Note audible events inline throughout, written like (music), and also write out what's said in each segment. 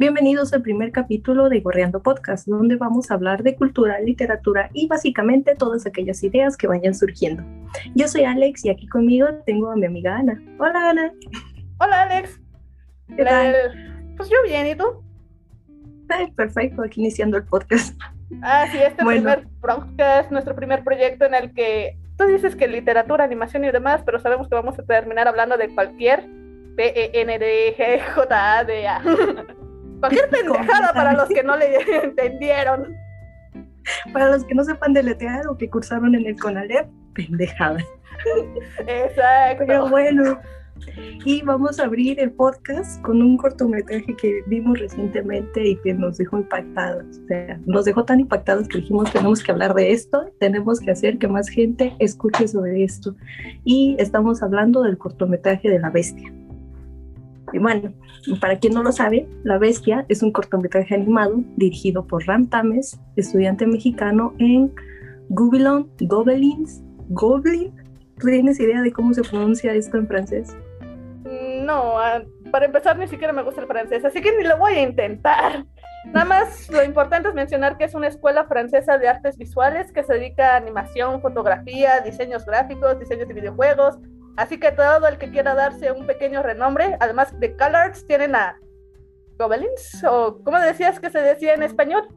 Bienvenidos al primer capítulo de Gorreando Podcast, donde vamos a hablar de cultura, literatura y básicamente todas aquellas ideas que vayan surgiendo. Yo soy Alex y aquí conmigo tengo a mi amiga Ana. Hola Ana. Hola Alex. ¿Qué tal? Pues yo bien, ¿y tú? Ay, perfecto, aquí iniciando el podcast. Ah, sí, este Bueno. primer podcast, nuestro primer proyecto en el que tú dices que literatura, animación y demás, pero sabemos que vamos a terminar hablando de cualquier P-E-N-D-G-J-A-D-A. (laughs) cualquier pendejada para los que no le (laughs) entendieron. Para los que no sepan deletrear o que cursaron en el CONALEP, pendejada. Pero Exacto. bueno, y vamos a abrir el podcast con un cortometraje que vimos recientemente y que nos dejó impactados. O sea, nos dejó tan impactados que dijimos, tenemos que hablar de esto, tenemos que hacer que más gente escuche sobre esto. Y estamos hablando del cortometraje de La Bestia. Bueno, para quien no lo sabe, La Bestia es un cortometraje animado dirigido por Ram Tames, estudiante mexicano en Gobelin, Gobelins, Goblin. ¿Tú tienes idea de cómo se pronuncia esto en francés? No, ah, para empezar ni siquiera me gusta el francés, así que ni lo voy a intentar. Nada más lo importante es mencionar que es una escuela francesa de artes visuales que se dedica a animación, fotografía, diseños gráficos, diseños de videojuegos. Así que todo el que quiera darse un pequeño renombre, además de CalArts, tienen a Gobelins, o ¿cómo decías que se decía en español?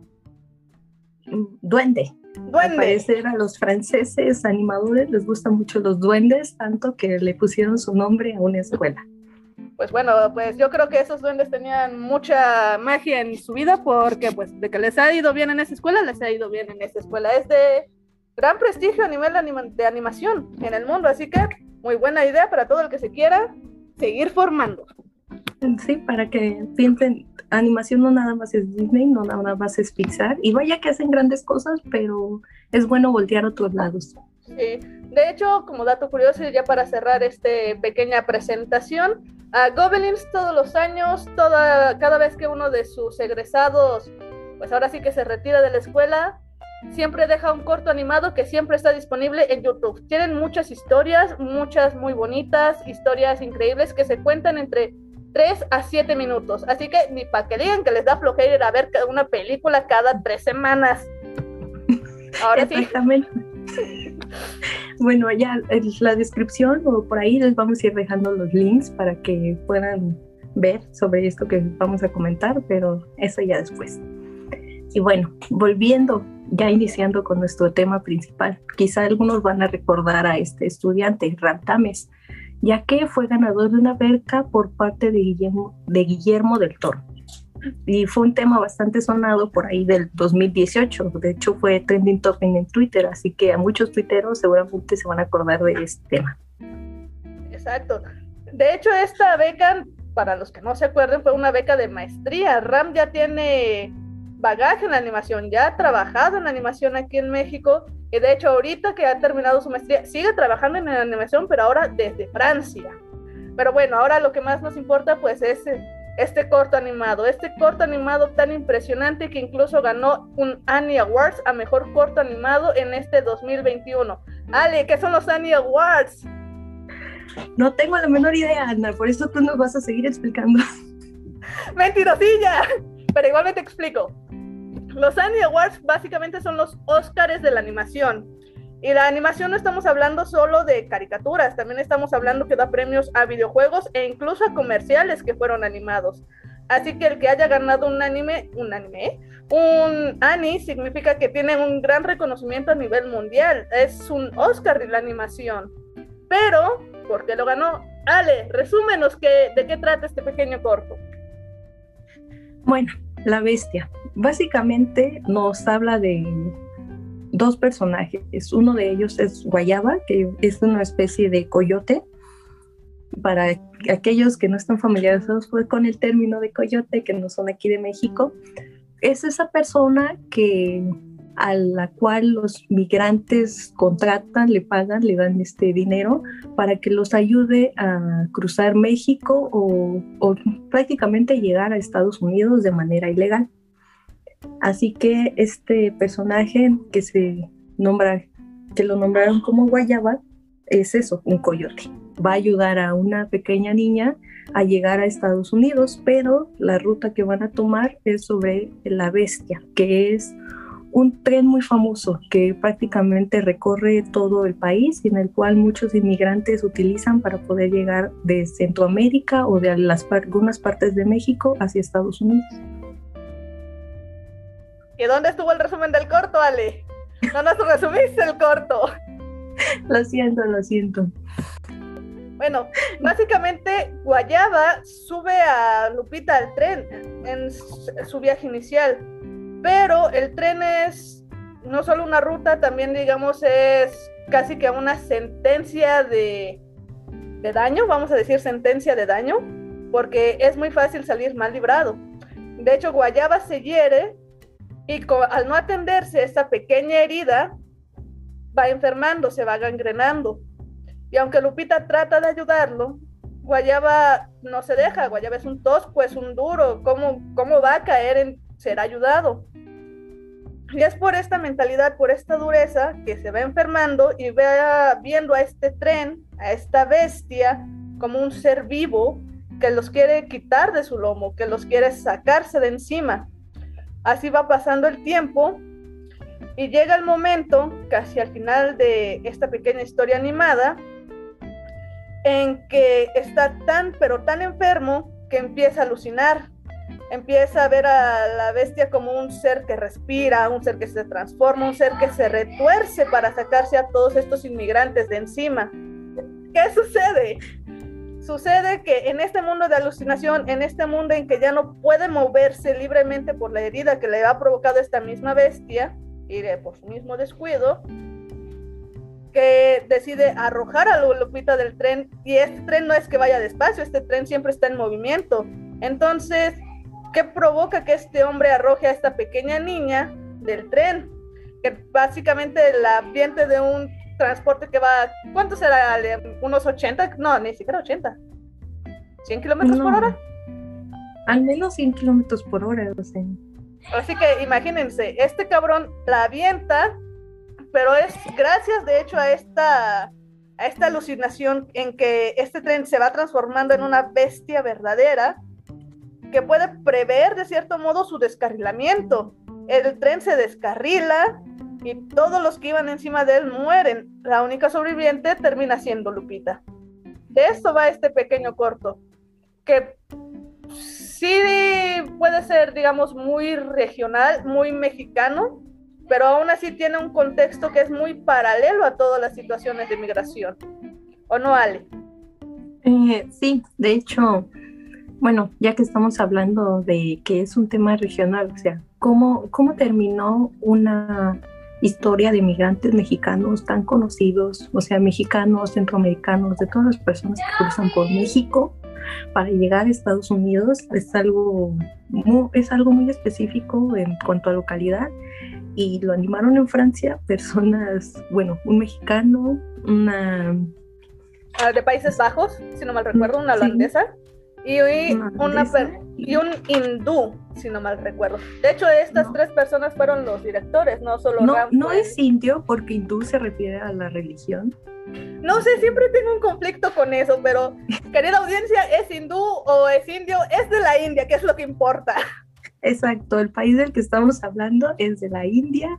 Duende. Al Duende. parecer a los franceses animadores les gustan mucho los duendes, tanto que le pusieron su nombre a una escuela. Pues bueno, pues yo creo que esos duendes tenían mucha magia en su vida porque pues de que les ha ido bien en esa escuela, les ha ido bien en esa escuela. Es de gran prestigio a nivel anima- de animación en el mundo, así que muy buena idea para todo el que se quiera seguir formando. Sí, para que piensen, animación no nada más es Disney, no nada más es Pixar, y vaya que hacen grandes cosas, pero es bueno voltear a otros lados. Sí. De hecho, como dato curioso, ya para cerrar esta pequeña presentación, a Gobelins todos los años, toda, cada vez que uno de sus egresados, pues ahora sí que se retira de la escuela, siempre deja un corto animado que siempre está disponible en YouTube. Tienen muchas historias, muchas muy bonitas, historias increíbles que se cuentan entre 3 a 7 minutos. Así que ni para que digan que les da flojera ir a ver una película cada tres semanas. (laughs) Ahora sí. Exactamente. (laughs) Bueno, ya en la descripción o por ahí les vamos a ir dejando los links para que puedan ver sobre esto que vamos a comentar, pero eso ya después. Y bueno, volviendo, ya iniciando con nuestro tema principal, quizá algunos van a recordar a este estudiante, Rantames, ya que fue ganador de una beca por parte de Guillermo, de Guillermo del Toro y fue un tema bastante sonado por ahí del 2018. De hecho, fue trending topic en Twitter, así que a muchos tuiteros seguramente se van a acordar de este tema. Exacto. De hecho, esta beca, para los que no se acuerden, fue una beca de maestría. Ram ya tiene bagaje en la animación, ya ha trabajado en la animación aquí en México. Y de hecho, ahorita que ha terminado su maestría, sigue trabajando en la animación, pero ahora desde Francia. Pero bueno, ahora lo que más nos importa, pues, es eh, este corto animado. Este corto animado tan impresionante que incluso ganó un Annie Awards a mejor corto animado en este 2021. Ale, ¿qué son los Annie Awards? No tengo la menor idea, Ana, por eso tú nos vas a seguir explicando. (laughs) Mentirosilla. Pero igualmente explico. Los Annie Awards básicamente son los Óscares de la animación. Y la animación no estamos hablando solo de caricaturas, también estamos hablando que da premios a videojuegos e incluso a comerciales que fueron animados. Así que el que haya ganado un anime, un anime, un Annie significa que tiene un gran reconocimiento a nivel mundial. Es un Oscar de la animación. Pero, ¿por qué lo ganó? Ale, resúmenos que, de qué trata este pequeño corto. Bueno, la bestia. Básicamente nos habla de dos personajes. Uno de ellos es Guayaba, que es una especie de coyote. Para aquellos que no están familiarizados con el término de coyote, que no son aquí de México, es esa persona que a la cual los migrantes contratan, le pagan, le dan este dinero para que los ayude a cruzar México o prácticamente llegar a Estados Unidos de manera ilegal. Así que este personaje que se nombra, que lo nombraron como Guayaba, es eso, un coyote. va a ayudar a una pequeña niña a llegar a Estados Unidos, pero la ruta que van a tomar es sobre la bestia, que es un tren muy famoso que prácticamente recorre todo el país y en el cual muchos inmigrantes utilizan para poder llegar de Centroamérica o de algunas partes de México hacia Estados Unidos. ¿Y dónde estuvo el resumen del corto, Ale? No nos resumiste el corto. Lo siento, lo siento. Bueno, básicamente Guayaba sube a Lupita al tren en su viaje inicial, pero el tren es no solo una ruta, también digamos es casi que una sentencia de, de daño, vamos a decir sentencia de daño, porque es muy fácil salir mal librado. De hecho, Guayaba se hiere y al no atenderse esta pequeña herida, va enfermando, se va gangrenando. Y aunque Lupita trata de ayudarlo, Guayaba no se deja, Guayaba es un tosco, es un duro, ¿cómo, cómo va a caer en ser ayudado? Y es por esta mentalidad, por esta dureza, que se va enfermando y va viendo a este tren, a esta bestia, como un ser vivo que los quiere quitar de su lomo, que los quiere sacarse de encima. Así va pasando el tiempo y llega el momento, casi al final de esta pequeña historia animada, en que está tan, pero tan enfermo que empieza a alucinar. Empieza a ver a la bestia como un ser que respira, un ser que se transforma, un ser que se retuerce para sacarse a todos estos inmigrantes de encima. ¿Qué sucede? Sucede que en este mundo de alucinación, en este mundo en que ya no puede moverse libremente por la herida que le ha provocado esta misma bestia, y por su mismo descuido, que decide arrojar a Lupita del tren, y este tren no es que vaya despacio, este tren siempre está en movimiento. Entonces, ¿qué provoca que este hombre arroje a esta pequeña niña del tren? Que básicamente el ambiente de un transporte que va, ¿cuánto será? ¿Unos 80? No, ni siquiera 80. ¿100 kilómetros por hora? Al menos 100 kilómetros por hora, o sea. Así que imagínense, este cabrón la avienta, pero es gracias de hecho a esta, a esta alucinación en que este tren se va transformando en una bestia verdadera que puede prever de cierto modo su descarrilamiento. El tren se descarrila, y todos los que iban encima de él mueren. La única sobreviviente termina siendo Lupita. De esto va este pequeño corto, que sí puede ser, digamos, muy regional, muy mexicano, pero aún así tiene un contexto que es muy paralelo a todas las situaciones de migración. ¿O no, Ale? Eh, sí, de hecho, bueno, ya que estamos hablando de que es un tema regional, o sea, ¿cómo, cómo terminó una historia de migrantes mexicanos tan conocidos, o sea, mexicanos, centroamericanos, de todas las personas que cruzan por México para llegar a Estados Unidos es algo muy, es algo muy específico en cuanto a localidad. Y lo animaron en Francia personas, bueno, un mexicano, una ah, de Países Bajos, si no mal recuerdo, una holandesa y, una, y un hindú, si no mal recuerdo. De hecho, estas tres personas fueron los directores, no solo No, no es indio porque hindú se refiere a la religión. No sé, siempre tengo un conflicto con eso, pero (laughs) querida audiencia, ¿es hindú o es indio? Es de la India, que es lo que importa. Exacto, el país del que estamos hablando es de la India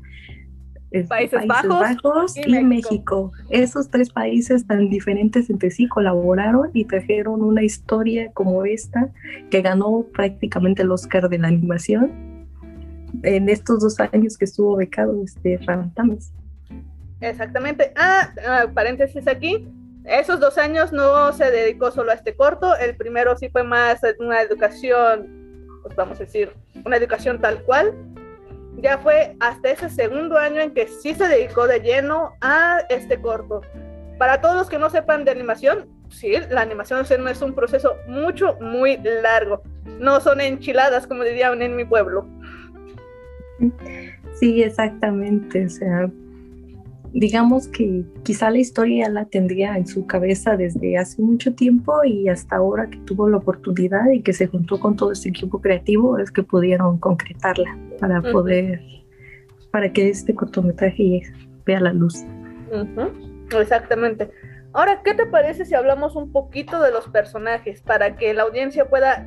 Países, Bajos, y, México. Esos tres países tan diferentes entre sí colaboraron y trajeron una historia como esta que ganó prácticamente el Oscar de la animación en estos dos años que estuvo becado este Tames. Exactamente. Ah, ah, paréntesis aquí. Esos dos años no se dedicó solo a este corto. El primero sí fue más una educación, pues vamos a decir, una educación tal cual ya fue hasta ese segundo año en que sí se dedicó de lleno a este corto. Para todos los que no sepan de animación, sí, la animación es un proceso mucho, muy largo. No son enchiladas, como dirían en mi pueblo. Sí, exactamente. O sea, digamos que quizá la historia la tendría en su cabeza desde hace mucho tiempo y hasta ahora que tuvo la oportunidad y que se juntó con todo este equipo creativo es que pudieron concretarla para poder, para que este cortometraje vea la luz. Exactamente. Ahora, ¿qué te parece si hablamos un poquito de los personajes para que la audiencia pueda,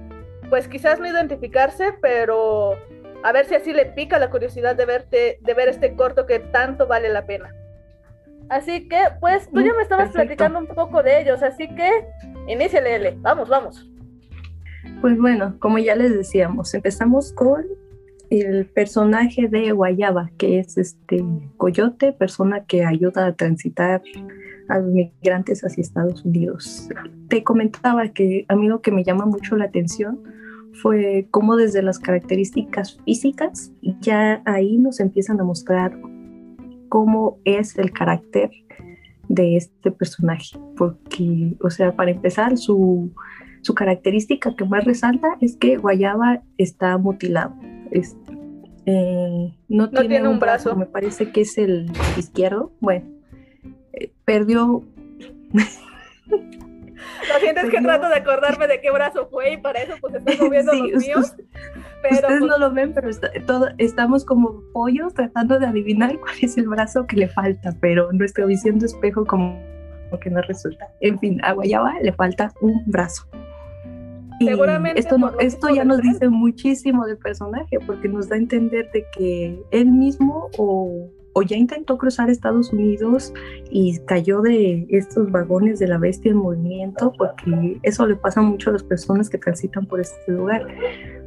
pues quizás no identificarse, pero a ver si así le pica la curiosidad de verte, de ver este corto que tanto vale la pena? Así que, pues, tú ya me estabas platicando un poco de ellos, así que inicia L. Vamos, vamos. Pues bueno, como ya les decíamos, empezamos con el personaje de Guayaba, que es este coyote, persona que ayuda a transitar a los migrantes hacia Estados Unidos. Te comentaba que a mí lo que me llama mucho la atención fue cómo desde las características físicas ya ahí nos empiezan a mostrar cómo es el carácter de este personaje, porque, o sea, para empezar, su, su característica que más resalta es que Guayaba está mutilado. Eh, no, tiene, un brazo. me parece que es el izquierdo. Bueno, eh, perdió. Lo siento, es que trato de acordarme de qué brazo fue y para eso pues estoy moviendo los míos. Ustedes pues no lo ven, pero todo, estamos como pollos tratando de adivinar (laughs) cuál es el brazo que le falta, pero nuestra visión de espejo como que no resulta. En fin, a Guayaba le falta un brazo. Seguramente. Esto, no, esto ya nos dice muchísimo del personaje porque nos da a entender de que él mismo o, o, ya intentó cruzar Estados Unidos y cayó de estos vagones de la bestia en movimiento porque eso le pasa mucho a las personas que transitan por este lugar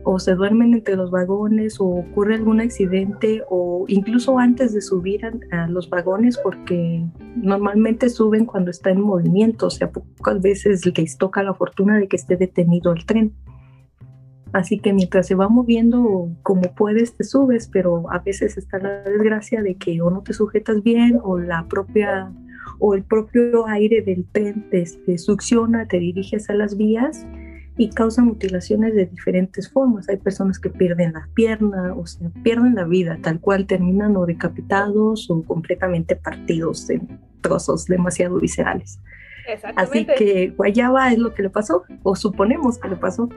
o se duermen entre los vagones o ocurre algún accidente o incluso antes de subir a, los vagones porque normalmente suben cuando está en movimiento, o sea, pocas veces les toca la fortuna de que esté detenido el tren. Así que mientras se va moviendo como puedes te subes, pero a veces está la desgracia de que o no te sujetas bien o la propia o el propio aire del tren te, te succiona, te diriges a las vías y causa mutilaciones de diferentes formas. Hay personas que pierden la pierna, o sea, pierden la vida, tal cual terminan o decapitados o completamente partidos en trozos demasiado viscerales. Así que Guayaba es lo que le pasó, o suponemos que le pasó.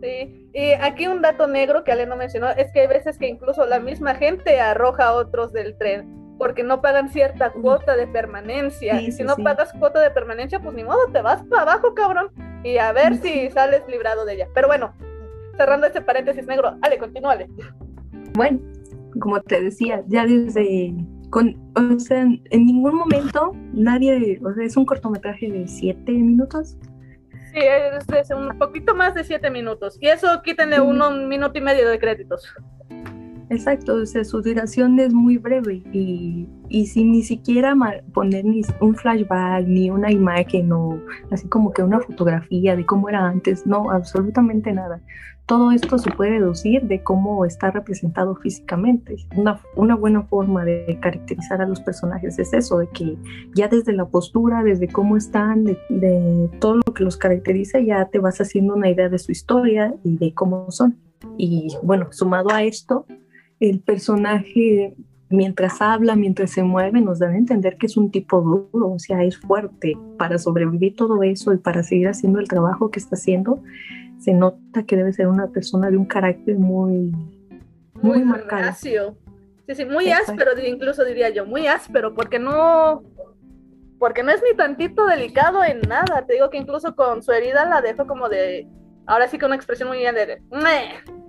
Sí, y aquí un dato negro que Ale no mencionó es que hay veces que incluso la misma gente arroja a otros del tren porque no pagan cierta cuota de permanencia. y si no pagas cuota de permanencia, pues ni modo, te vas para abajo, cabrón y a ver si sales librado de ella. Pero bueno, cerrando este paréntesis negro, Ale, continúale. Bueno, como te decía, ya desde, con, o sea, en ningún momento nadie, o sea, es un cortometraje de siete minutos. Sí, es, un poquito más de siete minutos. Y eso quítenle un minuto y medio de créditos. Exacto, o sea, su duración es muy breve y, y sin ni siquiera poner ni un flashback ni una imagen o así como que una fotografía de cómo era antes, no, absolutamente nada. Todo esto se puede deducir de cómo está representado físicamente. Una, una buena forma de caracterizar a los personajes es eso, de que ya desde la postura, desde cómo están, de, de todo lo que los caracteriza, ya te vas haciendo una idea de su historia y de cómo son. Y bueno, sumado a esto, el personaje mientras habla, mientras se mueve, nos dan a entender que es un tipo duro, o sea, es fuerte para sobrevivir todo eso y para seguir haciendo el trabajo que está haciendo. Se nota que debe ser una persona de un carácter muy, muy, muy marcado. Sí, sí, muy áspero, incluso diría yo, muy áspero, porque no, porque no es ni tantito delicado en nada. Te digo que incluso con su herida la dejo como de ahora sí con una expresión muy grande de,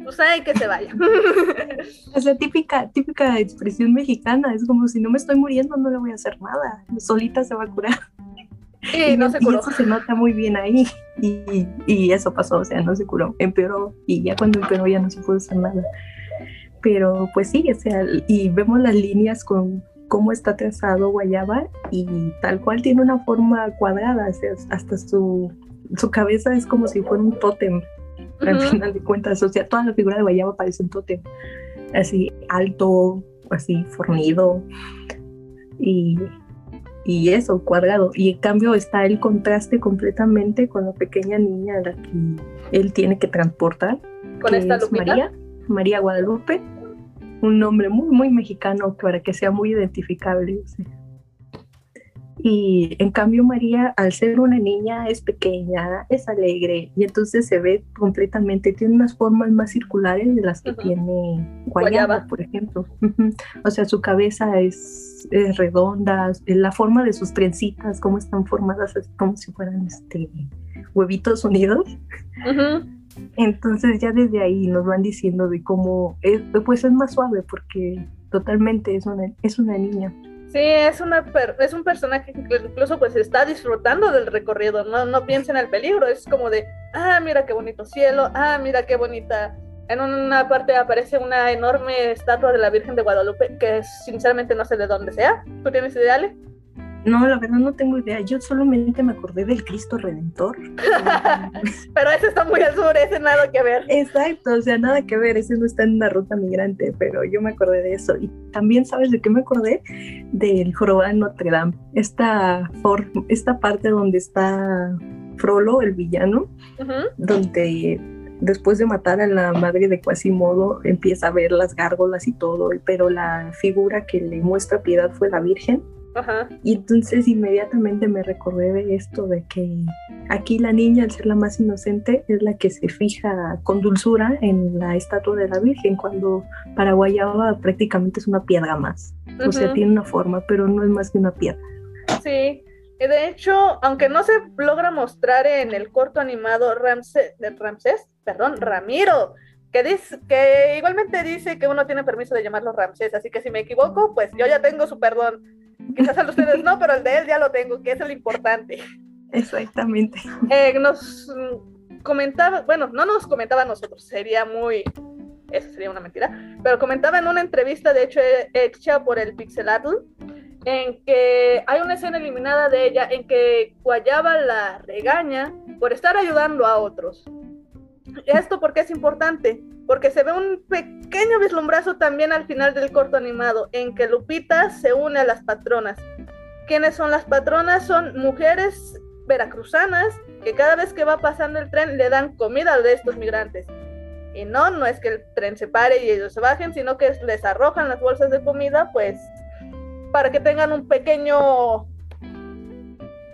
pues hay que se vaya. (laughs) Es la típica, típica expresión mexicana, es como si no me estoy muriendo no le voy a hacer nada, solita se va a curar. y no se curó. eso se nota muy bien ahí. Y, y, eso pasó, o sea, no se curó, empeoró. Y ya cuando empeoró ya no se pudo hacer nada. Pero pues sí, o sea, y vemos las líneas con cómo está trazado Guayaba y tal cual tiene una forma cuadrada, o sea, hasta su su cabeza es como si fuera un tótem, al final de cuentas. O sea, toda la figura de Guayaba parece un tótem, así alto, así fornido y, y eso, cuadrado. Y en cambio está el contraste completamente con la pequeña niña a la que él tiene que transportar. ¿Con esta María, María Guadalupe, un nombre muy, muy mexicano para que sea muy identificable. Y en cambio María, al ser una niña, es pequeña, es alegre y entonces se ve completamente, tiene unas formas más circulares de las que tiene Guayaba, por ejemplo. o sea, su cabeza es, redonda, la forma de sus trencitas, cómo están formadas, es como si fueran este, huevitos unidos. Entonces ya desde ahí nos van diciendo de cómo, es, pues es más suave porque totalmente es una, es una niña. Sí, es, una es un personaje que incluso pues está disfrutando del recorrido, no, no piensa en el peligro, es como de, ah, mira qué bonito cielo, ah, mira qué bonita. En una parte aparece una enorme estatua de la Virgen de Guadalupe, que sinceramente no sé de dónde sea. ¿Tú tienes ideales? No, la verdad no tengo idea. Yo solamente me acordé del Cristo Redentor. (laughs) pero ese está muy al sur, ese nada que ver. Exacto, o sea, nada que ver, ese no está en la ruta migrante, pero yo me acordé de eso. Y también, ¿sabes de qué me acordé? Del jorobado de Notre Dame. Esta, esta parte donde está Frollo, el villano, donde después de matar a la madre de Quasimodo, empieza a ver las gárgolas y todo, pero la figura que le muestra piedad fue la Virgen y entonces inmediatamente me recordé de esto, de que aquí la niña, al ser la más inocente, es la que se fija con dulzura en la estatua de la Virgen, cuando para Guayaba prácticamente es una piedra más. O sea, tiene una forma, pero no es más que una piedra. Sí, de hecho, aunque no se logra mostrar en el corto animado Ramsés, Ramsés, perdón, Ramiro, que, dice, que igualmente dice que uno tiene permiso de llamarlo Ramsés, así que si me equivoco, pues yo ya tengo su perdón. Quizás a ustedes no, pero el de él ya lo tengo, que es el importante. Exactamente. Eh, nos comentaba, bueno, no nos comentaba a nosotros, sería muy, eso sería una mentira, pero comentaba en una entrevista, de hecho, hecha por el Pixelatl, en que hay una escena eliminada de ella en que Guayaba la regaña por estar ayudando a otros. ¿Esto por qué es importante? porque se ve un pequeño vislumbrazo también al final del corto animado, en que Lupita se une a las patronas. ¿Quiénes son las patronas? Son mujeres veracruzanas que cada vez que va pasando el tren le dan comida a estos migrantes. Y no, no es que el tren se pare y ellos se bajen, sino que les arrojan las bolsas de comida, pues, para que tengan un pequeño,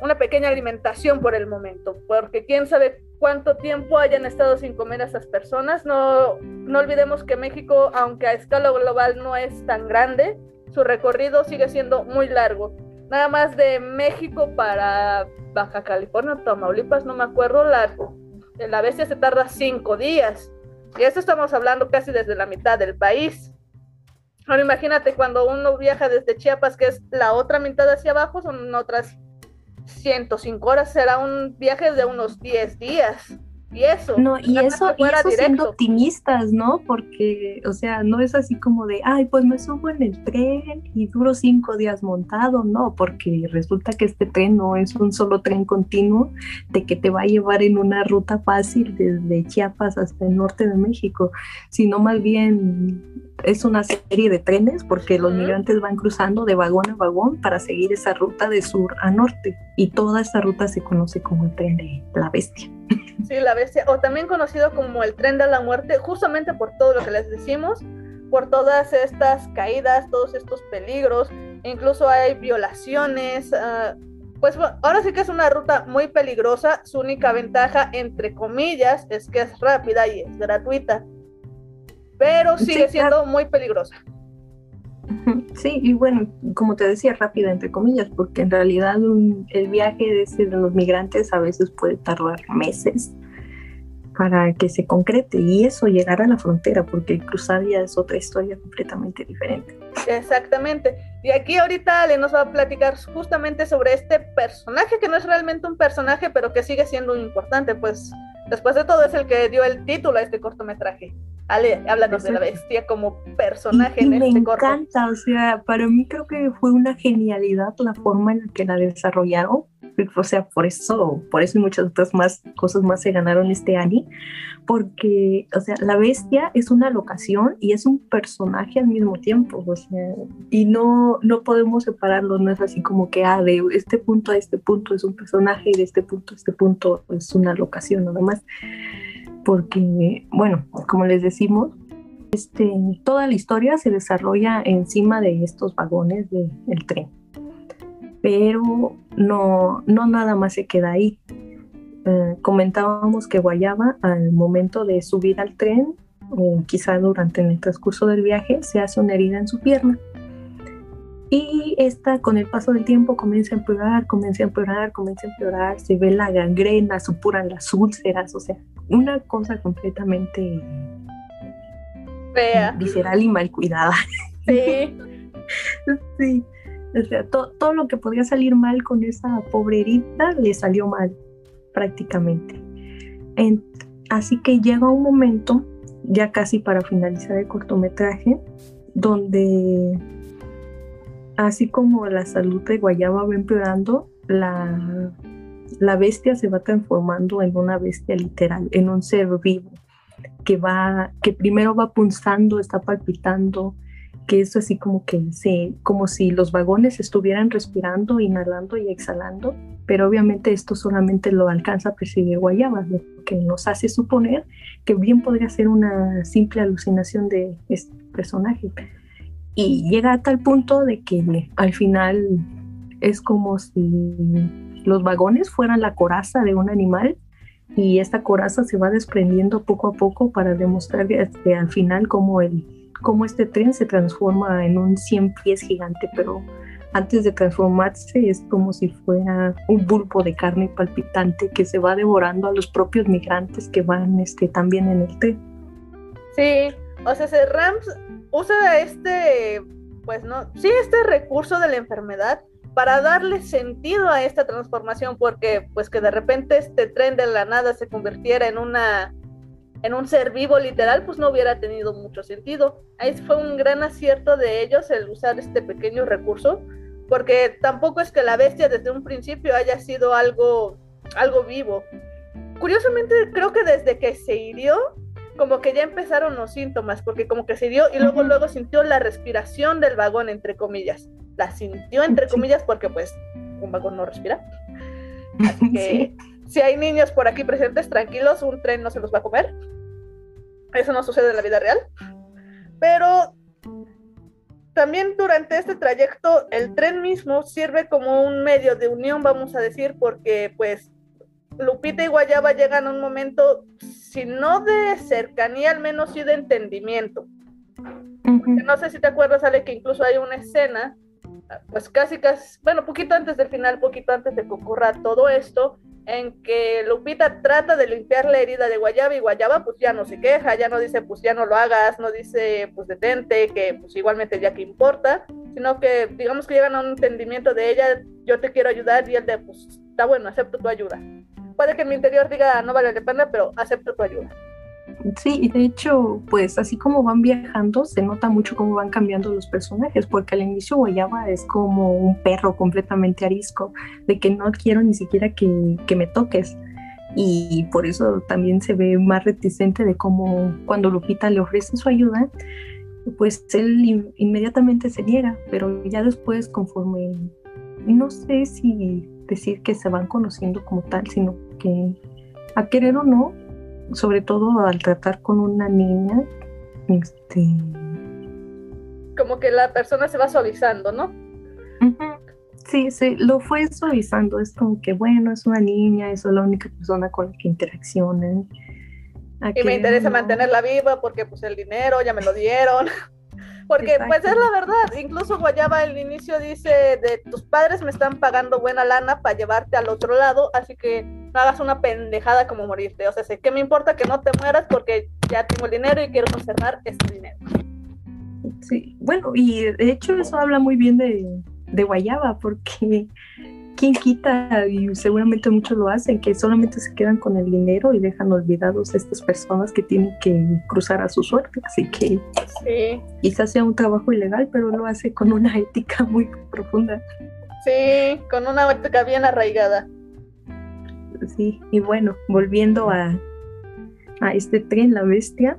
una pequeña alimentación por el momento, porque quién sabe cuánto tiempo hayan estado sin comer a esas personas. No, no olvidemos que México, aunque a escala global no es tan grande, su recorrido sigue siendo muy largo. Nada más de México para Baja California, Tamaulipas, no me acuerdo, la, la bestia se tarda cinco días. Y eso estamos hablando casi desde la mitad del país. Ahora imagínate cuando uno viaja desde Chiapas, que es la otra mitad hacia abajo, son otras 105 horas será un viaje de unos 10 días. Y eso. No, y eso, y eso siendo optimistas, ¿no? Porque, o sea, no es así como de, ay, pues me subo en el tren y duro cinco días montado, no, porque resulta que este tren no es un solo tren continuo de que te va a llevar en una ruta fácil desde Chiapas hasta el norte de México, sino más bien es una serie de trenes porque los migrantes van cruzando de vagón a vagón para seguir esa ruta de sur a norte. Y toda esta ruta se conoce como el tren de la bestia. Sí, la bestia, o también conocido como el tren de la muerte, justamente por todo lo que les decimos, por todas estas caídas, todos estos peligros, incluso hay violaciones. Ah, pues ahora sí que es una ruta muy peligrosa, su única ventaja, entre comillas, es que es rápida y es gratuita pero sigue siendo muy peligrosa. Sí, y bueno, como te decía, rápida entre comillas, porque en realidad el viaje de, de los migrantes a veces puede tardar meses para que se concrete y eso llegar a la frontera, porque cruzar ya es otra historia completamente diferente. Exactamente. Y aquí ahorita Ale nos va a platicar justamente sobre este personaje que no es realmente un personaje, pero que sigue siendo importante, pues después de todo es el que dio el título a este cortometraje. Ale, háblanos de la bestia como personaje en este corto. Me encanta, o sea, para mí creo que fue una genialidad la forma en la que la desarrollaron. O sea, por eso, por eso y muchas otras más cosas más se ganaron este Annie, porque, o sea, la bestia es una locación y es un personaje al mismo tiempo, o sea, y no, no podemos separarlo, no es así como que, ah, de este punto a este punto es un personaje y de este punto a este punto es una locación, nada más porque, bueno, como les decimos, este, toda la historia se desarrolla encima de estos vagones del tren. Pero no, no nada más se queda ahí. Eh, comentábamos que Guayaba al momento de subir al tren o quizá durante el transcurso del viaje se hace una herida en su pierna y esta con el paso del tiempo comienza a empeorar, comienza a empeorar, comienza a empeorar, se ve la gangrena, supuran las úlceras, o sea, una cosa completamente Fea. visceral y mal cuidada. Sí. (laughs) sí. O sea, todo lo que podía salir mal con esa pobre herida le salió mal prácticamente. así que llega un momento, ya casi para finalizar el cortometraje, donde así como la salud de Guayaba va empeorando, la, la bestia se va transformando en una bestia literal, en un ser vivo, que va, que primero va punzando, está palpitando, que es así como que se, como si los vagones estuvieran respirando, inhalando y exhalando, pero obviamente esto solamente lo alcanza a percibir Guayaba, lo que nos hace suponer que bien podría ser una simple alucinación de este personaje. Y llega a tal punto de que al final es como si los vagones fueran la coraza de un animal y esta coraza se va desprendiendo poco a poco para demostrar que este, al final cómo, el, cómo este tren se transforma en un 100 pies gigante, pero antes de transformarse es como si fuera un bulbo de carne palpitante que se va devorando a los propios migrantes que van este, también en el tren. Sí, o sea, se Rams usa este, pues no, sí, este recurso de la enfermedad para darle sentido a esta transformación, porque pues que de repente este tren de la nada se convirtiera en una en un ser vivo literal, pues no hubiera tenido mucho sentido. Ahí fue un gran acierto de ellos el usar este pequeño recurso, porque tampoco es que la bestia desde un principio haya sido algo, algo vivo. Curiosamente, creo que desde que se hirió, como que ya empezaron los síntomas, porque como que se dio y luego luego sintió la respiración del vagón, entre comillas. La sintió, entre comillas, porque pues un vagón no respira. Así (laughs) que si hay niños por aquí presentes, tranquilos, un tren no se los va a comer. Eso no sucede en la vida real. Pero también durante este trayecto, el tren mismo sirve como un medio de unión, vamos a decir, porque pues Lupita y Guayaba llegan a un momento, si no de cercanía, al menos sí de entendimiento. No sé si te acuerdas, Ale, que incluso hay una escena, pues casi, casi, bueno, poquito antes del final, poquito antes de que ocurra todo esto, en que Lupita trata de limpiar la herida de Guayaba y Guayaba pues ya no se queja, ya no dice pues ya no lo hagas, no dice pues detente, que pues igualmente ya que importa, sino que digamos que llegan a un entendimiento de ella, yo te quiero ayudar y él de pues está bueno, acepto tu ayuda puede que en mi interior diga no vale la pena, pero acepto tu ayuda. Sí, y de hecho, pues así como van viajando, se nota mucho cómo van cambiando los personajes, porque al inicio Guayaba es como un perro completamente arisco, de que no quiero ni siquiera que, que me toques. Y por eso también se ve más reticente de cómo cuando Lupita le ofrece su ayuda, pues él inmediatamente se niega, pero ya después conforme, no sé si decir que se van conociendo como tal, sino que a querer o no, sobre todo al tratar con una niña, este... Como que la persona se va suavizando, ¿no? Sí, sí, lo fue suavizando, es como que bueno, es una niña, es la única persona con la que interaccionan. Y me interesa mantenerla viva porque pues el dinero ya me lo dieron. (laughs) Porque pues es la verdad, incluso Guayaba al inicio dice de tus padres me están pagando buena lana para llevarte al otro lado, así que no hagas una pendejada como morirte. O sea, sé que me importa que no te mueras porque ya tengo el dinero y quiero conservar ese dinero. Sí, bueno, y de hecho eso habla muy bien de, de Guayaba, porque ¿quién quita? Y seguramente muchos lo hacen, que solamente se quedan con el dinero y dejan olvidados a estas personas que tienen que cruzar a su suerte. Así que sí. quizás sea un trabajo ilegal, pero lo hace con una ética muy profunda. Sí, con una ética bien arraigada. Sí, y bueno, volviendo a, a este tren, la bestia,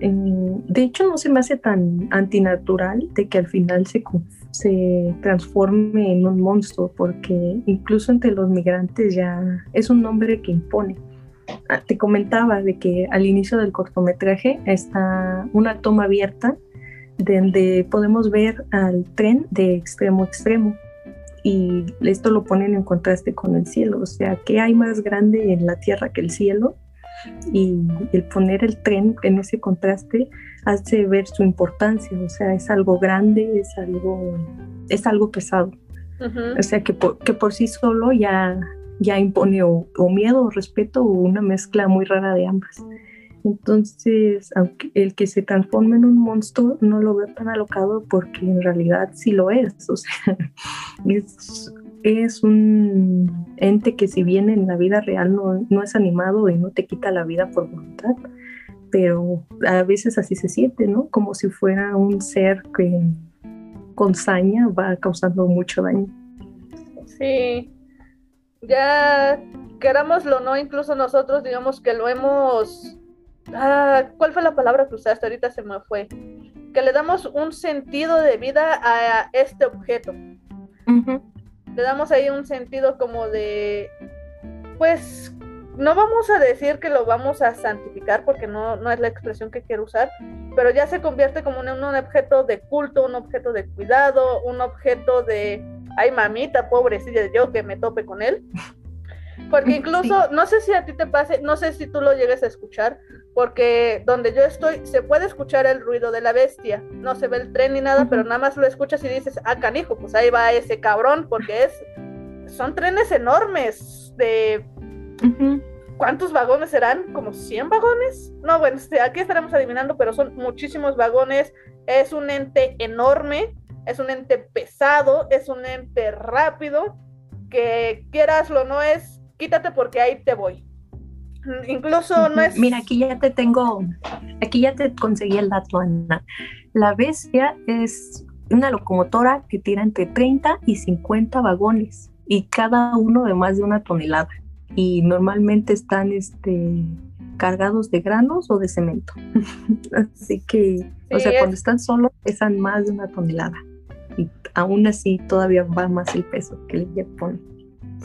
de hecho no se me hace tan antinatural de que al final se, se transforme en un monstruo, porque incluso entre los migrantes ya es un nombre que impone. Ah, te comentaba de que al inicio del cortometraje está una toma abierta donde podemos ver al tren de extremo a extremo y esto lo ponen en contraste con el cielo, o sea, ¿qué hay más grande en la tierra que el cielo? Y el poner el tren en ese contraste hace ver su importancia, o sea, es algo grande, es algo, es algo pesado. O sea, que por, que por sí solo ya, ya impone o, miedo o respeto o una mezcla muy rara de ambas. Entonces, aunque el que se transforme en un monstruo no lo veo tan alocado porque en realidad sí lo es. O sea, (laughs) es, es un ente que si bien en la vida real no, no es animado y no te quita la vida por voluntad, pero a veces así se siente, ¿no? Como si fuera un ser que con saña va causando mucho daño. Sí, ya querámoslo no, incluso nosotros digamos que lo hemos... Ah, ¿Cuál fue la palabra que usaste? Ahorita se me fue. Que le damos un sentido de vida a este objeto. Le damos ahí un sentido como de, pues, no vamos a decir que lo vamos a santificar porque no, no es la expresión que quiero usar, pero ya se convierte como en un objeto de culto, un objeto de cuidado, un objeto de, ay mamita, pobrecilla yo que me tope con él. Porque incluso, no sé si a ti te pase, no sé si tú lo llegues a escuchar, porque donde yo estoy se puede escuchar el ruido de la bestia, no se ve el tren ni nada, pero nada más lo escuchas y dices, ah, canijo, pues ahí va ese cabrón, porque es, son trenes enormes de ¿Cuántos vagones serán? ¿Como 100 vagones? No, bueno, este, aquí estaremos adivinando, pero son muchísimos vagones. Es un ente enorme, es un ente pesado, es un ente rápido, que quieraslo no es, quítate porque ahí te voy. Incluso no es... Mira, aquí ya te tengo, aquí ya te conseguí el dato, Ana. La bestia es una locomotora que tira entre 30 y 50 vagones y cada uno de más de una tonelada y normalmente están este, cargados de granos o de cemento. (laughs) así que, o sea, cuando están solos pesan más de una tonelada y aún así todavía va más el peso que le ponen.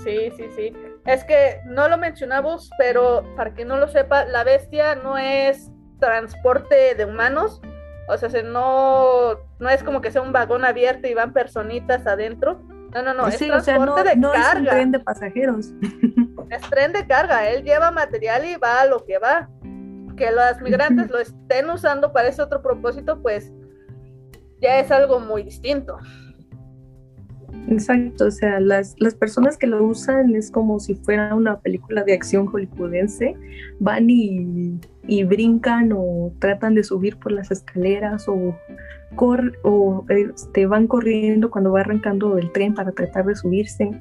Sí, sí, sí. Es que no lo mencionamos, pero para que no lo sepa, la bestia no es transporte de humanos. O sea, no, no es como que sea un vagón abierto y van personitas adentro. No, no, no, es transporte de carga. Es un tren de pasajeros. (laughs) Es tren de carga, él lleva material y va a lo que va. Que los (laughs) migrantes lo estén usando para ese otro propósito, pues ya es algo muy distinto. Exacto, o sea, las, las personas que lo usan es como si fuera una película de acción hollywoodense, van y, y brincan o tratan de subir por las escaleras o, cor, o este, van corriendo cuando va arrancando el tren para tratar de subirse.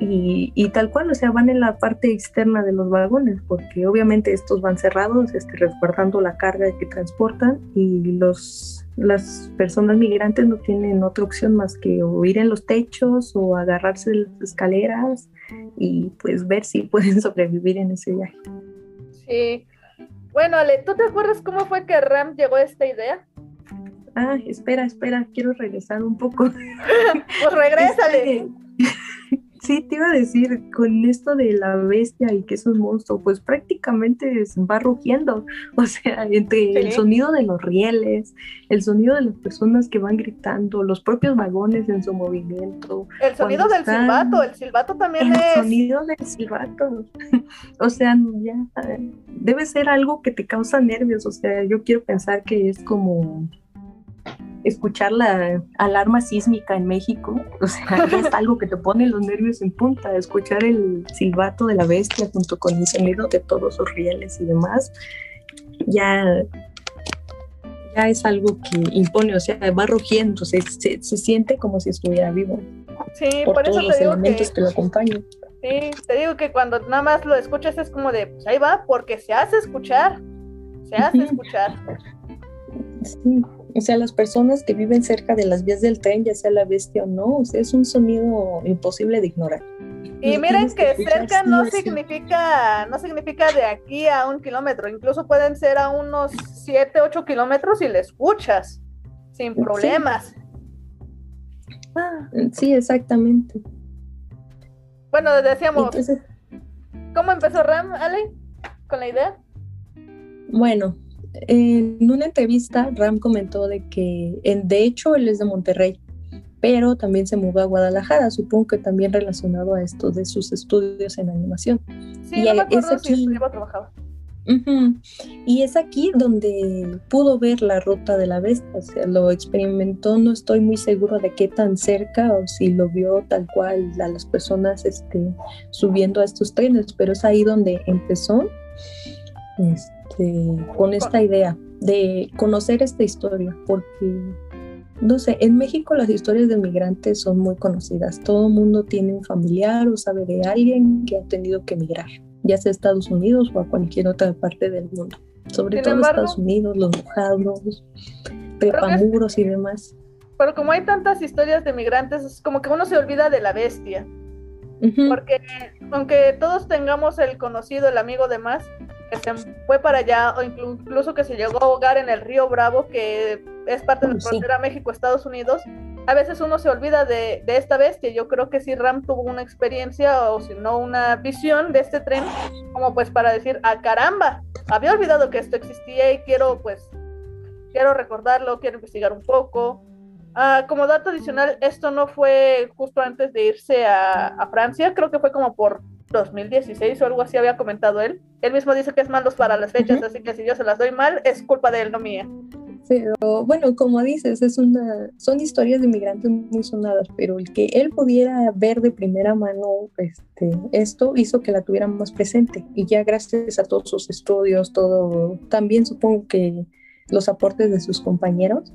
Y, y, tal cual, o sea, van en la parte externa de los vagones, porque obviamente estos van cerrados, este, resguardando la carga que transportan y los, las personas migrantes no tienen otra opción más que o ir en los techos o agarrarse de las escaleras y pues ver si (laughs) pueden sobrevivir en ese viaje. Sí. Bueno, Ale, ¿tú te acuerdas cómo fue que Ram llegó a esta idea? Ah, espera, espera, quiero regresar un poco. (laughs) pues regrésale. Este, Sí, te iba a decir, con esto de la bestia y que es un monstruo, pues prácticamente va rugiendo, (laughs) o sea, entre el sonido de los rieles, el sonido de las personas que van gritando, los propios vagones en su movimiento. El sonido del silbato, el silbato también es... El sonido del silbato, (laughs) o sea, ya debe ser algo que te causa nervios, o sea, yo quiero pensar que es como escuchar la alarma sísmica en México, o sea, es algo que te pone los nervios en punta, escuchar el silbato de la bestia junto con el sonido de todos los rieles y demás, ya, ya es algo que impone, o sea, va rugiendo, se, se, siente como si estuviera vivo. Sí, por, eso los te digo elementos que, lo acompañan. Sí, te digo que cuando nada más lo escuchas es como de, pues ahí va, porque se hace escuchar, se hace escuchar. Sí. O sea, las personas que viven cerca de las vías del tren, ya sea la bestia o no, o sea, es un sonido imposible de ignorar. Y miren que, cerca no significa, no significa de aquí a un kilómetro, incluso pueden ser a unos 7, 8 kilómetros y le escuchas sin problemas. Ah, sí, exactamente. Bueno, decíamos, ¿cómo empezó Ram, Ale, con la idea? Bueno, en una entrevista, Ram comentó de que, en, de hecho, él es de Monterrey pero también se mudó a Guadalajara, supongo que también relacionado a esto de sus estudios en animación. Sí, y no me es aquí, si Y es aquí donde pudo ver la ruta de la bestia, o sea, lo experimentó, no estoy muy seguro de qué tan cerca o si lo vio tal cual a las personas este, subiendo a estos trenes, pero es ahí donde empezó este, con esta idea de conocer esta historia, porque no sé, en México las historias de migrantes son muy conocidas. Todo el mundo tiene un familiar o sabe de alguien que ha tenido que emigrar, ya sea a Estados Unidos o a cualquier otra parte del mundo. Sobre todo Estados Unidos, los mojados, prepamuros y demás. Pero como hay tantas historias de migrantes, es como que uno se olvida de la bestia. Porque aunque todos tengamos el conocido, el amigo de más, que se fue para allá o incluso que se llegó a ahogar en el río Bravo, que es parte de la frontera México-Estados Unidos, a veces uno se olvida de, de, esta bestia. Yo creo que si Ram tuvo una experiencia o si no una visión de este tren, como pues para decir, a ah, caramba, había olvidado que esto existía y quiero pues, quiero recordarlo, quiero investigar un poco. Ah, como dato adicional, esto no fue justo antes de irse a, a Francia, creo que fue como por 2016 o algo así había comentado él. Él mismo dice que es malo para las fechas, así que si yo se las doy mal, es culpa de él, no mía. Pero bueno, como dices, es una, son historias de migrantes muy sonadas, pero el que él pudiera ver de primera mano este, esto hizo que la tuviera más presente. Y ya gracias a todos sus estudios, todo, también supongo que los aportes de sus compañeros,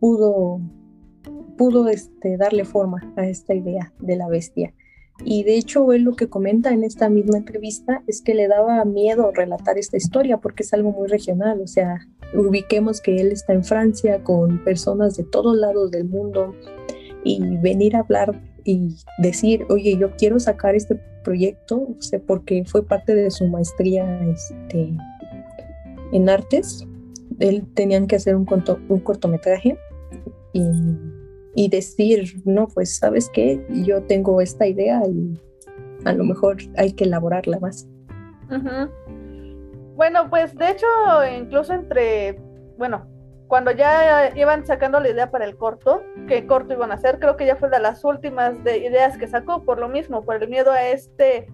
pudo, pudo este, darle forma a esta idea de la bestia. Y de hecho, él lo que comenta en esta misma entrevista es que le daba miedo relatar esta historia porque es algo muy regional. O sea, ubiquemos que él está en Francia con personas de todos lados del mundo y venir a hablar y decir, oye, yo quiero sacar este proyecto, o sea, porque fue parte de su maestría este, en artes. Él tenían que hacer un, un cortometraje y y decir, no, pues sabes qué, yo tengo esta idea y a lo mejor hay que elaborarla más. Bueno, pues de hecho, incluso entre, bueno, cuando ya iban sacando la idea para el corto, qué corto iban a hacer, creo que ya fue de las últimas de ideas que sacó, por lo mismo, por el miedo a este,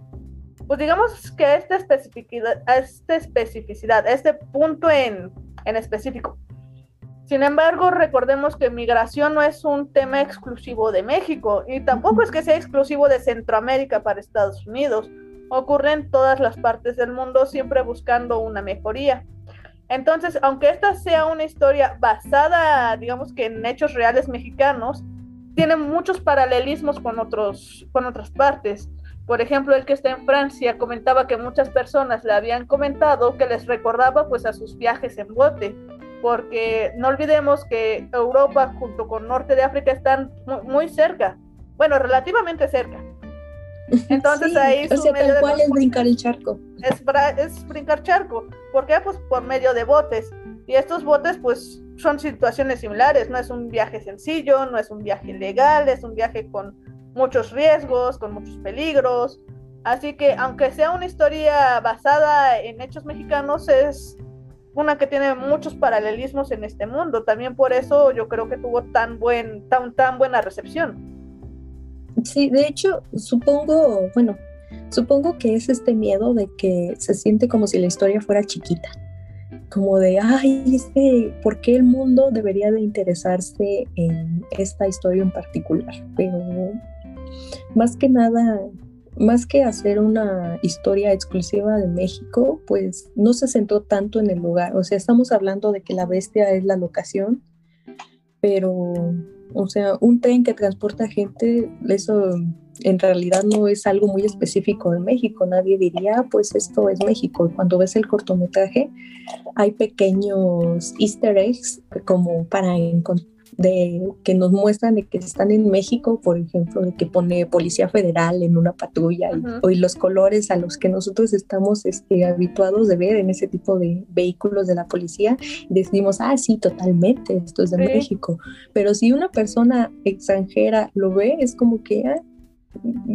pues digamos que a esta especificidad, a esta especificidad, a este punto en, en específico. Sin embargo, recordemos que migración no es un tema exclusivo de México y tampoco es que sea exclusivo de Centroamérica para Estados Unidos. Ocurre en todas las partes del mundo siempre buscando una mejoría. Entonces, aunque esta sea una historia basada, digamos que en hechos reales mexicanos, tiene muchos paralelismos con, otros, con otras partes. Por ejemplo, el que está en Francia comentaba que muchas personas le habían comentado que les recordaba pues a sus viajes en bote porque no olvidemos que Europa junto con Norte de África están muy, cerca, bueno, relativamente cerca. (laughs) Entonces ahí... O sea, tal cual es brincar el charco. Es, es brincar charco. ¿Por qué? Pues por medio de botes. Y estos botes pues son situaciones similares, no es un viaje sencillo, no es un viaje legal, es un viaje con muchos riesgos, con muchos peligros. Así que aunque sea una historia basada en hechos mexicanos, es una que tiene muchos paralelismos en este mundo. También por eso yo creo que tuvo tan, buen, tan, tan buena recepción. Sí, de hecho, supongo, bueno, supongo que es este miedo de que se siente como si la historia fuera chiquita. Como de, ay, este, ¿por qué el mundo debería de interesarse en esta historia en particular? Pero más que nada, más que hacer una historia exclusiva de México, pues no se centró tanto en el lugar. O sea, estamos hablando de que la bestia es la locación, pero, o sea, un tren que transporta gente, eso en realidad no es algo muy específico de México. Nadie diría, pues esto es México. Cuando ves el cortometraje, hay pequeños easter eggs como para encontrar de que nos muestran de que están en México, por ejemplo, de que pone Policía Federal en una patrulla y, los colores a los que nosotros estamos este, habituados de ver en ese tipo de vehículos de la policía, decimos, ah, sí, totalmente, esto es de México. Pero si una persona extranjera lo ve, es como que, ah,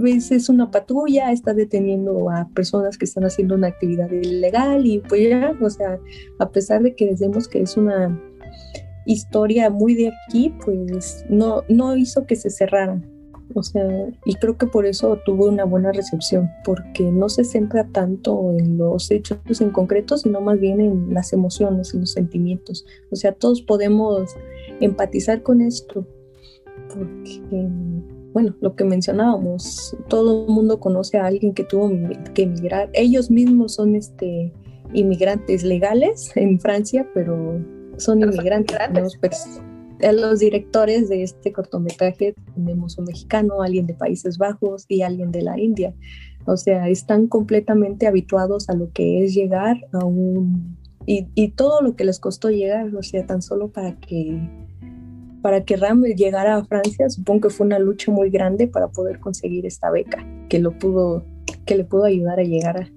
es una patrulla, está deteniendo a personas que están haciendo una actividad ilegal y pues ya, o sea, a pesar de que decimos que es una historia muy de aquí, pues no, no hizo que se cerraran. O sea, y creo que por eso tuvo una buena recepción, porque no se centra tanto en los hechos en concreto, sino más bien en las emociones, en los sentimientos. O sea, todos podemos empatizar con esto, porque, bueno, lo que mencionábamos, todo el mundo conoce a alguien que tuvo que emigrar. Ellos mismos son este, inmigrantes legales en Francia, pero son inmigrantes. Pues, a los directores de este cortometraje tenemos un mexicano, alguien de Países Bajos y alguien de la India. O sea, están completamente habituados a lo que es llegar a un... Y, y todo lo que les costó llegar, o sea, tan solo para que para que Ram llegara a Francia, supongo que fue una lucha muy grande para poder conseguir esta beca que lo pudo, que le pudo ayudar a llegar a,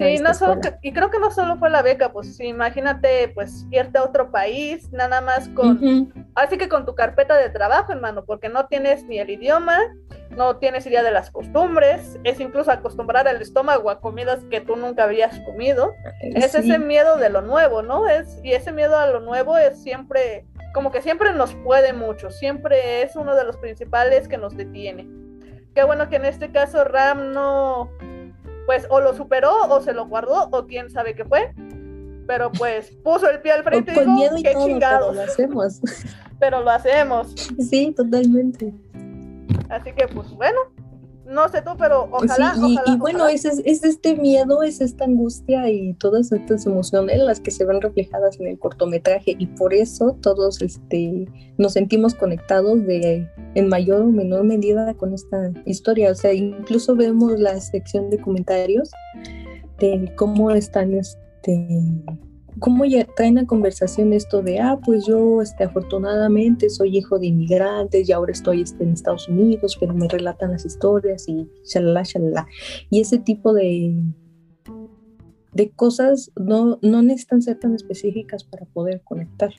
Sí, no solo, y creo que no solo fue la beca, pues imagínate pues irte a otro país, nada más con, así que con tu carpeta de trabajo, hermano, porque no tienes ni el idioma, no tienes idea de las costumbres, es incluso acostumbrar al estómago a comidas que tú nunca habías comido, es ese miedo de lo nuevo, ¿no? Es, y ese miedo a lo nuevo es siempre, como que siempre nos puede mucho, siempre es uno de los principales que nos detiene. Qué bueno que en este caso Ram no, pues o lo superó o se lo guardó o quién sabe qué fue. Pero pues puso el pie al frente y dijo, qué todo, Pero lo hacemos. (laughs) Pero lo hacemos. Sí, totalmente. Así que pues bueno, no sé tú, pero ojalá. y, ojalá, y bueno, Es, es, este miedo, es esta angustia y todas estas emociones las que se ven reflejadas en el cortometraje y por eso todos este, nos sentimos conectados de en mayor o menor medida con esta historia. O sea, incluso vemos la sección de comentarios de cómo están este cómo ya traen a conversación esto de, ah, pues yo este, afortunadamente soy hijo de inmigrantes y ahora estoy este, en Estados Unidos, pero me relatan las historias y shalala, shalala. Y ese tipo de, de cosas no, no necesitan ser tan específicas para poder conectar.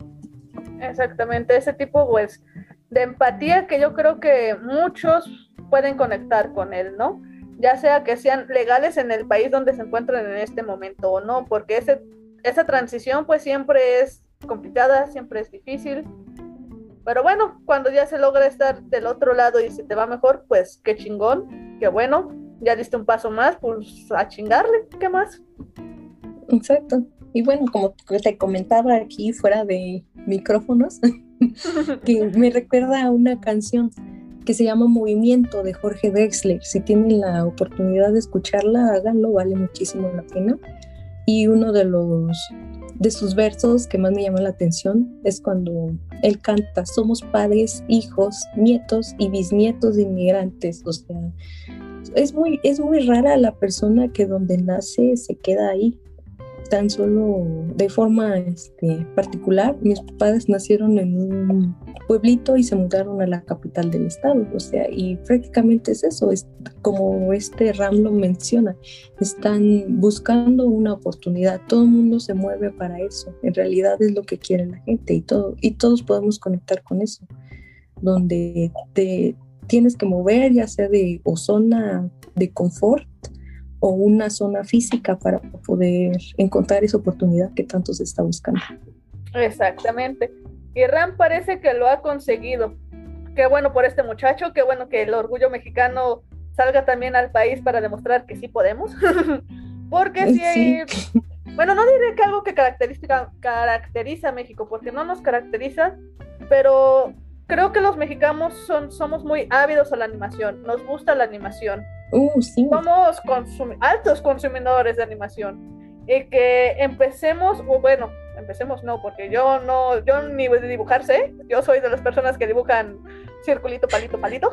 Exactamente, ese tipo pues de empatía que yo creo que muchos pueden conectar con él, ¿no? Ya sea que sean legales en el país donde se encuentran en este momento o no, porque ese esa transición pues siempre es complicada, siempre es difícil. Pero bueno, cuando ya se logra estar del otro lado y se te va mejor, pues qué chingón, qué bueno, ya diste un paso más, pues a chingarle, ¿qué más? Exacto. Y bueno, como te comentaba aquí fuera de micrófonos, (laughs) que me recuerda a una canción que se llama Movimiento de Jorge Drexler. Si tienen la oportunidad de escucharla, háganlo, vale muchísimo la pena. Y uno de los de sus versos que más me llama la atención es cuando él canta, somos padres, hijos, nietos y bisnietos de inmigrantes. O sea, es muy, es muy rara la persona que donde nace se queda ahí tan solo de forma este, particular. Mis padres nacieron en un pueblito y se mudaron a la capital del estado, o sea, y prácticamente es eso, es como este Ram lo menciona, están buscando una oportunidad, todo el mundo se mueve para eso, en realidad es lo que quiere la gente y, todo, y todos podemos conectar con eso, donde te tienes que mover ya sea de o zona de confort o una zona física para poder encontrar esa oportunidad que tanto se está buscando. Exactamente. Y Ram parece que lo ha conseguido. Qué bueno por este muchacho, qué bueno que el orgullo mexicano salga también al país para demostrar que sí podemos. (laughs) porque si hay... Bueno, no diré que algo que caracteriza, caracteriza a México, porque no nos caracteriza, pero creo que los mexicanos son, somos muy ávidos a la animación, nos gusta la animación. Uh, Somos altos consumidores de animación. Y que empecemos, o bueno, empecemos no, porque yo no, yo ni de dibujar sé, yo soy de las personas que dibujan circulito, palito, palito,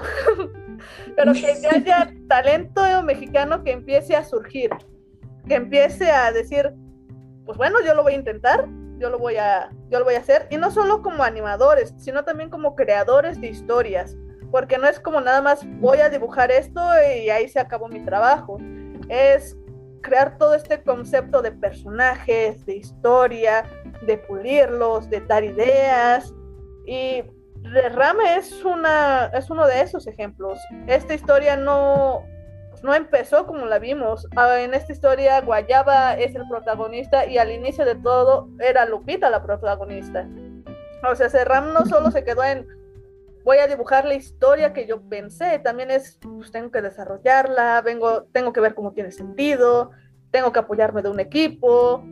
(laughs) pero que haya (laughs) talento mexicano que empiece a surgir, que empiece a decir, pues bueno, yo lo voy a intentar, yo lo voy a, yo lo voy a hacer, y no solo como animadores, sino también como creadores de historias porque no es como nada más voy a dibujar esto y ahí se acabó mi trabajo. Es crear todo este concepto de personajes, de historia, de pulirlos, de dar ideas. Y Rame es, una, es uno de esos ejemplos. Esta historia no, no empezó como la vimos. Ah, en esta historia Guayaba es el protagonista y al inicio de todo era Lupita la protagonista. O sea, Serram no solo se quedó en voy a dibujar la historia que yo pensé, también es, pues tengo que desarrollarla, vengo, tengo que ver cómo tiene sentido, tengo que apoyarme de un equipo.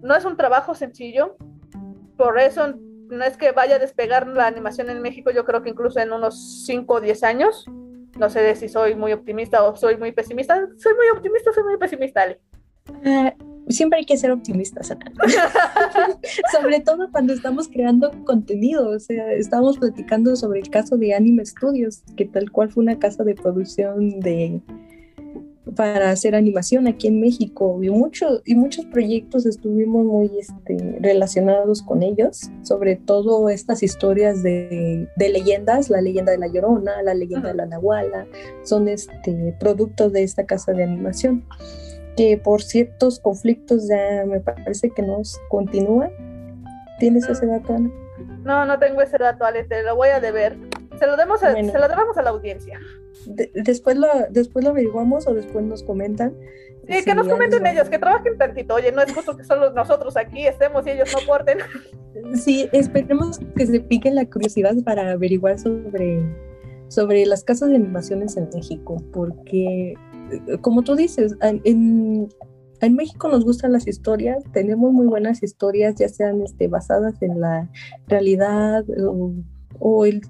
No es un trabajo sencillo, por eso no es que vaya a despegar la animación en México, yo creo que incluso en unos 5 o 10 años. No sé si soy muy optimista o soy muy pesimista. Soy muy optimista, soy muy pesimista, Ale. Siempre hay que ser optimistas, (laughs) sobre todo cuando estamos creando contenido. O sea, estábamos platicando sobre el caso de Anime Studios, que tal cual fue una casa de producción de para hacer animación aquí en México y, mucho, y muchos proyectos estuvimos muy este, relacionados con ellos, sobre todo estas historias de, de, leyendas, la leyenda de la Llorona, la leyenda de la Nahuala, son este, productos de esta casa de animación que por ciertos conflictos ya me parece que nos continúan. ¿Tienes ese dato, Ana? No, no tengo ese dato, Ale, te lo voy a deber. Se lo, demos a, se lo debemos a la audiencia. después, lo, después lo averiguamos o después nos comentan. Sí, que nos comenten ellos, que trabajen tantito. Oye, no es justo que solo nosotros aquí estemos y ellos no aporten. (laughs) Sí, esperemos que se piquen la curiosidad para averiguar sobre, sobre las casas de animaciones en México, porque como tú dices, en, en, México nos gustan las historias, tenemos muy buenas historias, ya sean este, basadas en la realidad o, el,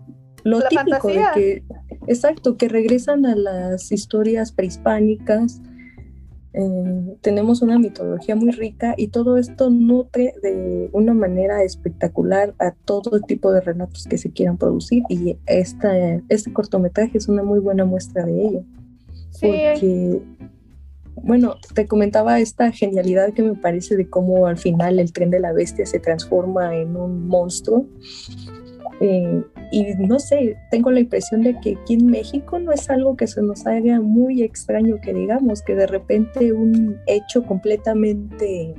lo típico de que, exacto, que regresan a las historias prehispánicas. Eh, tenemos una mitología muy rica y todo esto nutre de una manera espectacular a todo tipo de relatos que se quieran producir y esta, este cortometraje es una muy buena muestra de ello. Porque, bueno, te comentaba esta genialidad que me parece de cómo al final el tren de la bestia se transforma en un monstruo. Eh, y no sé, tengo la impresión de que aquí en México no es algo que se nos haga muy extraño que digamos, que de repente un hecho completamente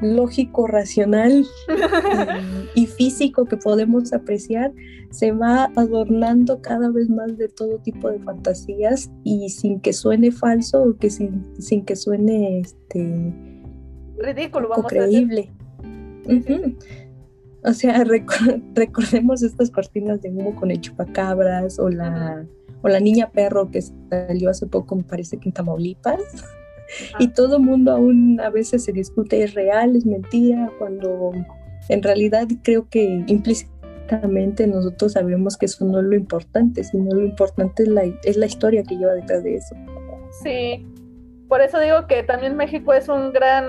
lógico, racional (laughs) y, físico que podemos apreciar, se va adornando cada vez más de todo tipo de fantasías y sin que suene falso o que sin, sin que suene este ridículo, vamos creíble. O sea, (laughs) recordemos estas cortinas de humo con el chupacabras o la, o la niña perro que salió hace poco, me parece que en Tamaulipas y todo el mundo aún a veces se discute, es real, es mentira, cuando en realidad creo que implícitamente nosotros sabemos que eso no es lo importante, sino lo importante es la, es la historia que lleva detrás de eso. Sí, por eso digo que también México es un gran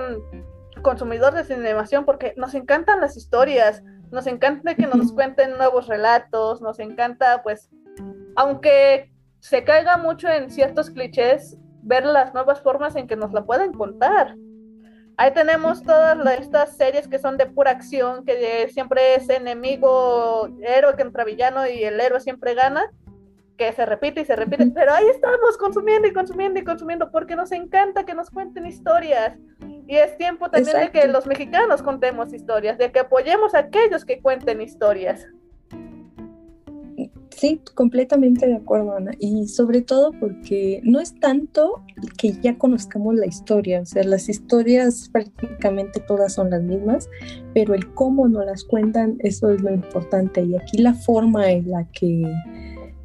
consumidor de animación porque nos encantan las historias, nos encanta que nos cuenten nuevos relatos, nos encanta pues, aunque se caiga mucho en ciertos clichés, ver las nuevas formas en que nos la pueden contar. Ahí tenemos todas estas series que son de pura acción, que siempre es enemigo, héroe contra villano y el héroe siempre gana, que se repite y se repite, pero ahí estamos consumiendo y consumiendo y consumiendo porque nos encanta que nos cuenten historias. Y es tiempo también de que los mexicanos contemos historias, de que apoyemos a aquellos que cuenten historias. Sí, completamente de acuerdo, Ana. Y sobre todo porque no es tanto que ya conozcamos la historia, o sea, las historias prácticamente todas son las mismas, pero el cómo nos las cuentan, eso es lo importante. Y aquí la forma en la que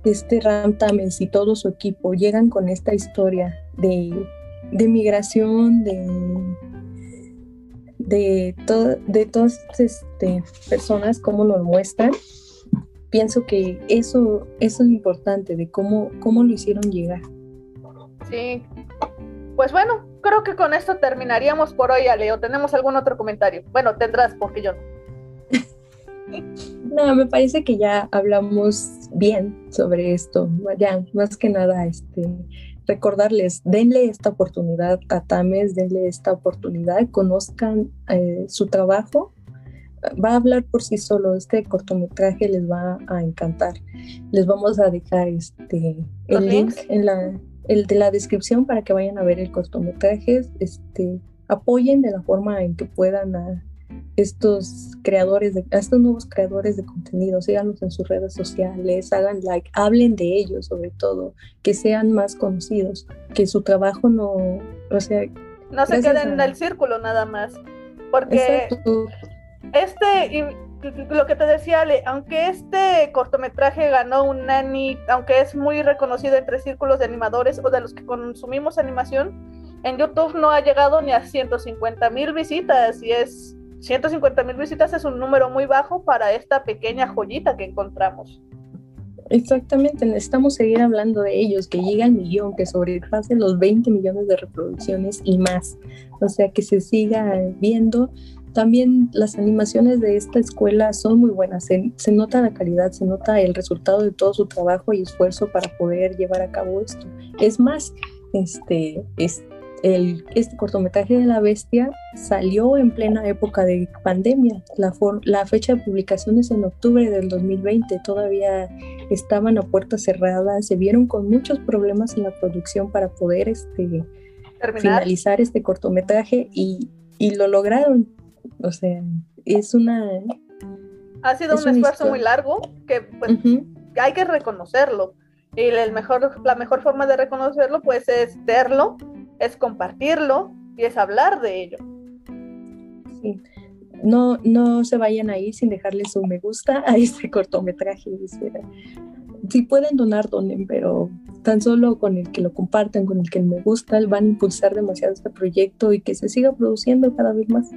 este Ram Tamens y todo su equipo llegan con esta historia de, de migración, de de, de todas este, personas, cómo nos muestran, pienso que eso, eso es importante, de cómo, cómo lo hicieron llegar. Sí. Pues bueno, creo que con esto terminaríamos por hoy, Aleo. ¿Tenemos algún otro comentario? Bueno, tendrás, porque yo no. (laughs) no, me parece que ya hablamos bien sobre esto. Ya, más que nada, este, recordarles, denle esta oportunidad a Tames, denle esta oportunidad, conozcan eh, su trabajo va a hablar por sí solo. Este cortometraje les va a encantar. Les vamos a dejar este el link en la el de la descripción para que vayan a ver el cortometraje. Este apoyen de la forma en que puedan a estos creadores de a estos nuevos creadores de contenido, síganlos en sus redes sociales, hagan like, hablen de ellos sobre todo, que sean más conocidos, que su trabajo no, o sea, no se queden en el círculo nada más, porque este, lo que te decía Ale, aunque este cortometraje ganó un Nani, aunque es muy reconocido entre círculos de animadores o de los que consumimos animación, en YouTube no ha llegado ni a 150 mil visitas y es 150 mil visitas es un número muy bajo para esta pequeña joyita que encontramos. Exactamente, necesitamos seguir hablando de ellos, que llegue al millón, que sobrepase los 20 millones de reproducciones y más. O sea, que se siga viendo también las animaciones de esta escuela son muy buenas, se, nota la calidad, se nota el resultado de todo su trabajo y esfuerzo para poder llevar a cabo esto. Es más, este, el, este cortometraje de la bestia salió en plena época de pandemia. La, la fecha de publicación es en octubre del 2020, todavía estaban a puertas cerradas, se vieron con muchos problemas en la producción para poder este, finalizar este cortometraje y, y lo lograron o sea, es una... Ha sido un esfuerzo muy largo que pues, hay que reconocerlo. Y el mejor, la mejor forma de reconocerlo pues es verlo, es compartirlo y es hablar de ello. Sí. No, no se vayan ahí sin dejarle su me gusta a este cortometraje. Si pueden donar, donen, pero tan solo con el que lo compartan, con el que me gusta, van a impulsar demasiado este proyecto y que se siga produciendo cada vez más.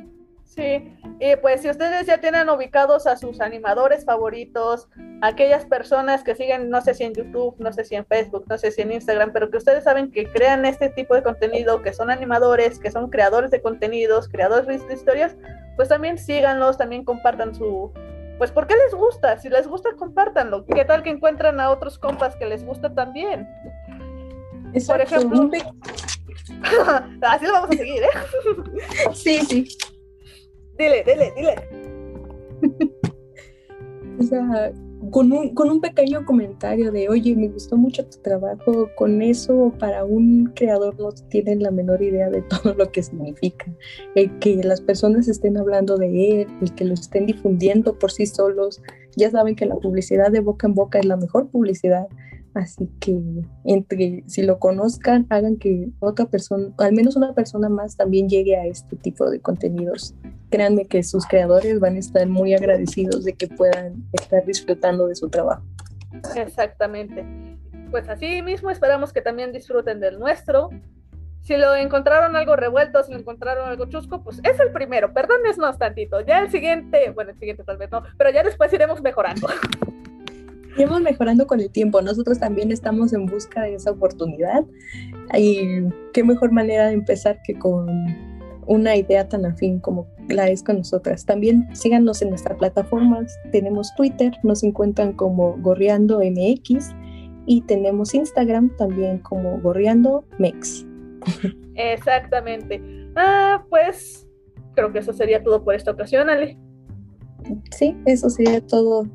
Sí, y pues si ustedes ya tienen ubicados a sus animadores favoritos, aquellas personas que siguen, no sé si en YouTube, no sé si en Facebook, no sé si en Instagram, pero que ustedes saben que crean este tipo de contenido, que son animadores, que son creadores de contenidos, creadores de historias, pues también síganlos, también compartan su... Pues ¿por qué les gusta? Si les gusta, compártanlo. ¿Qué tal que encuentran a otros compas que les gusta también? Por ejemplo... (laughs) Así lo vamos a seguir, ¿eh? sí, sí. Dile, dile, dile. (laughs) o sea, con un, con un pequeño comentario de, oye, me gustó mucho tu trabajo, con eso para un creador no tienen la menor idea de todo lo que significa. El que las personas estén hablando de él, el que lo estén difundiendo por sí solos, ya saben que la publicidad de boca en boca es la mejor publicidad. Así que entre si lo conozcan, hagan que otra persona, al menos una persona más también llegue a este tipo de contenidos. Créanme que sus creadores van a estar muy agradecidos de que puedan estar disfrutando de su trabajo. Exactamente. Pues así mismo esperamos que también disfruten del nuestro. Si lo encontraron algo revuelto, si lo encontraron algo chusco, pues es el primero, perdónenos tantito. Ya el siguiente, bueno, el siguiente tal vez no, pero ya después iremos mejorando. Iremos mejorando con el tiempo. Nosotros también estamos en busca de esa oportunidad. Y qué mejor manera de empezar que con una idea tan afín como la es con nosotras. También síganos en nuestras plataformas. Tenemos Twitter, nos encuentran como Gorreando MX y tenemos Instagram también como Gorreando Mex. Exactamente. Ah, pues creo que eso sería todo por esta ocasión, Ale. Sí, eso sería todo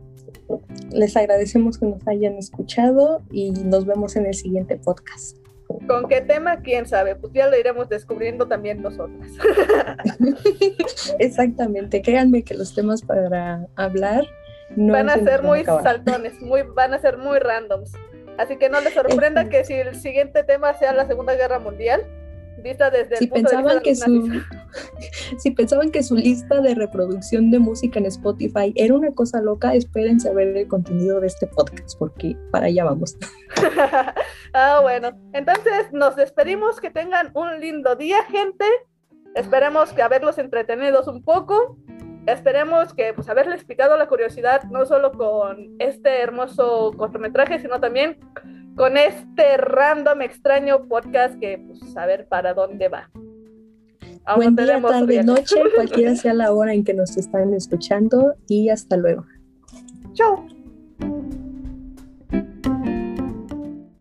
les agradecemos que nos hayan escuchado y nos vemos en el siguiente podcast. ¿Con qué tema? ¿Quién sabe? Pues ya lo iremos descubriendo también nosotras. (laughs) Exactamente, créanme que los temas para hablar no van a ser muy saltones, muy, van a ser muy randoms. Así que no les sorprenda que si el siguiente tema sea la Segunda Guerra Mundial, vista desde si pensaban que su (laughs) si pensaban que su lista de reproducción de música en Spotify era una cosa loca, espérense a ver el contenido de este podcast porque para allá vamos. (laughs) (laughs) ah, bueno, entonces nos despedimos, que tengan un lindo día, gente. Esperemos que haberlos entretenidos un poco. Esperemos que pues haberles picado la curiosidad no solo con este hermoso cortometraje, sino también con este random extraño podcast que pues a ver para dónde va. Buen día, tarde, noche, (laughs) cualquiera sea la hora en que nos están escuchando y hasta luego. Chao.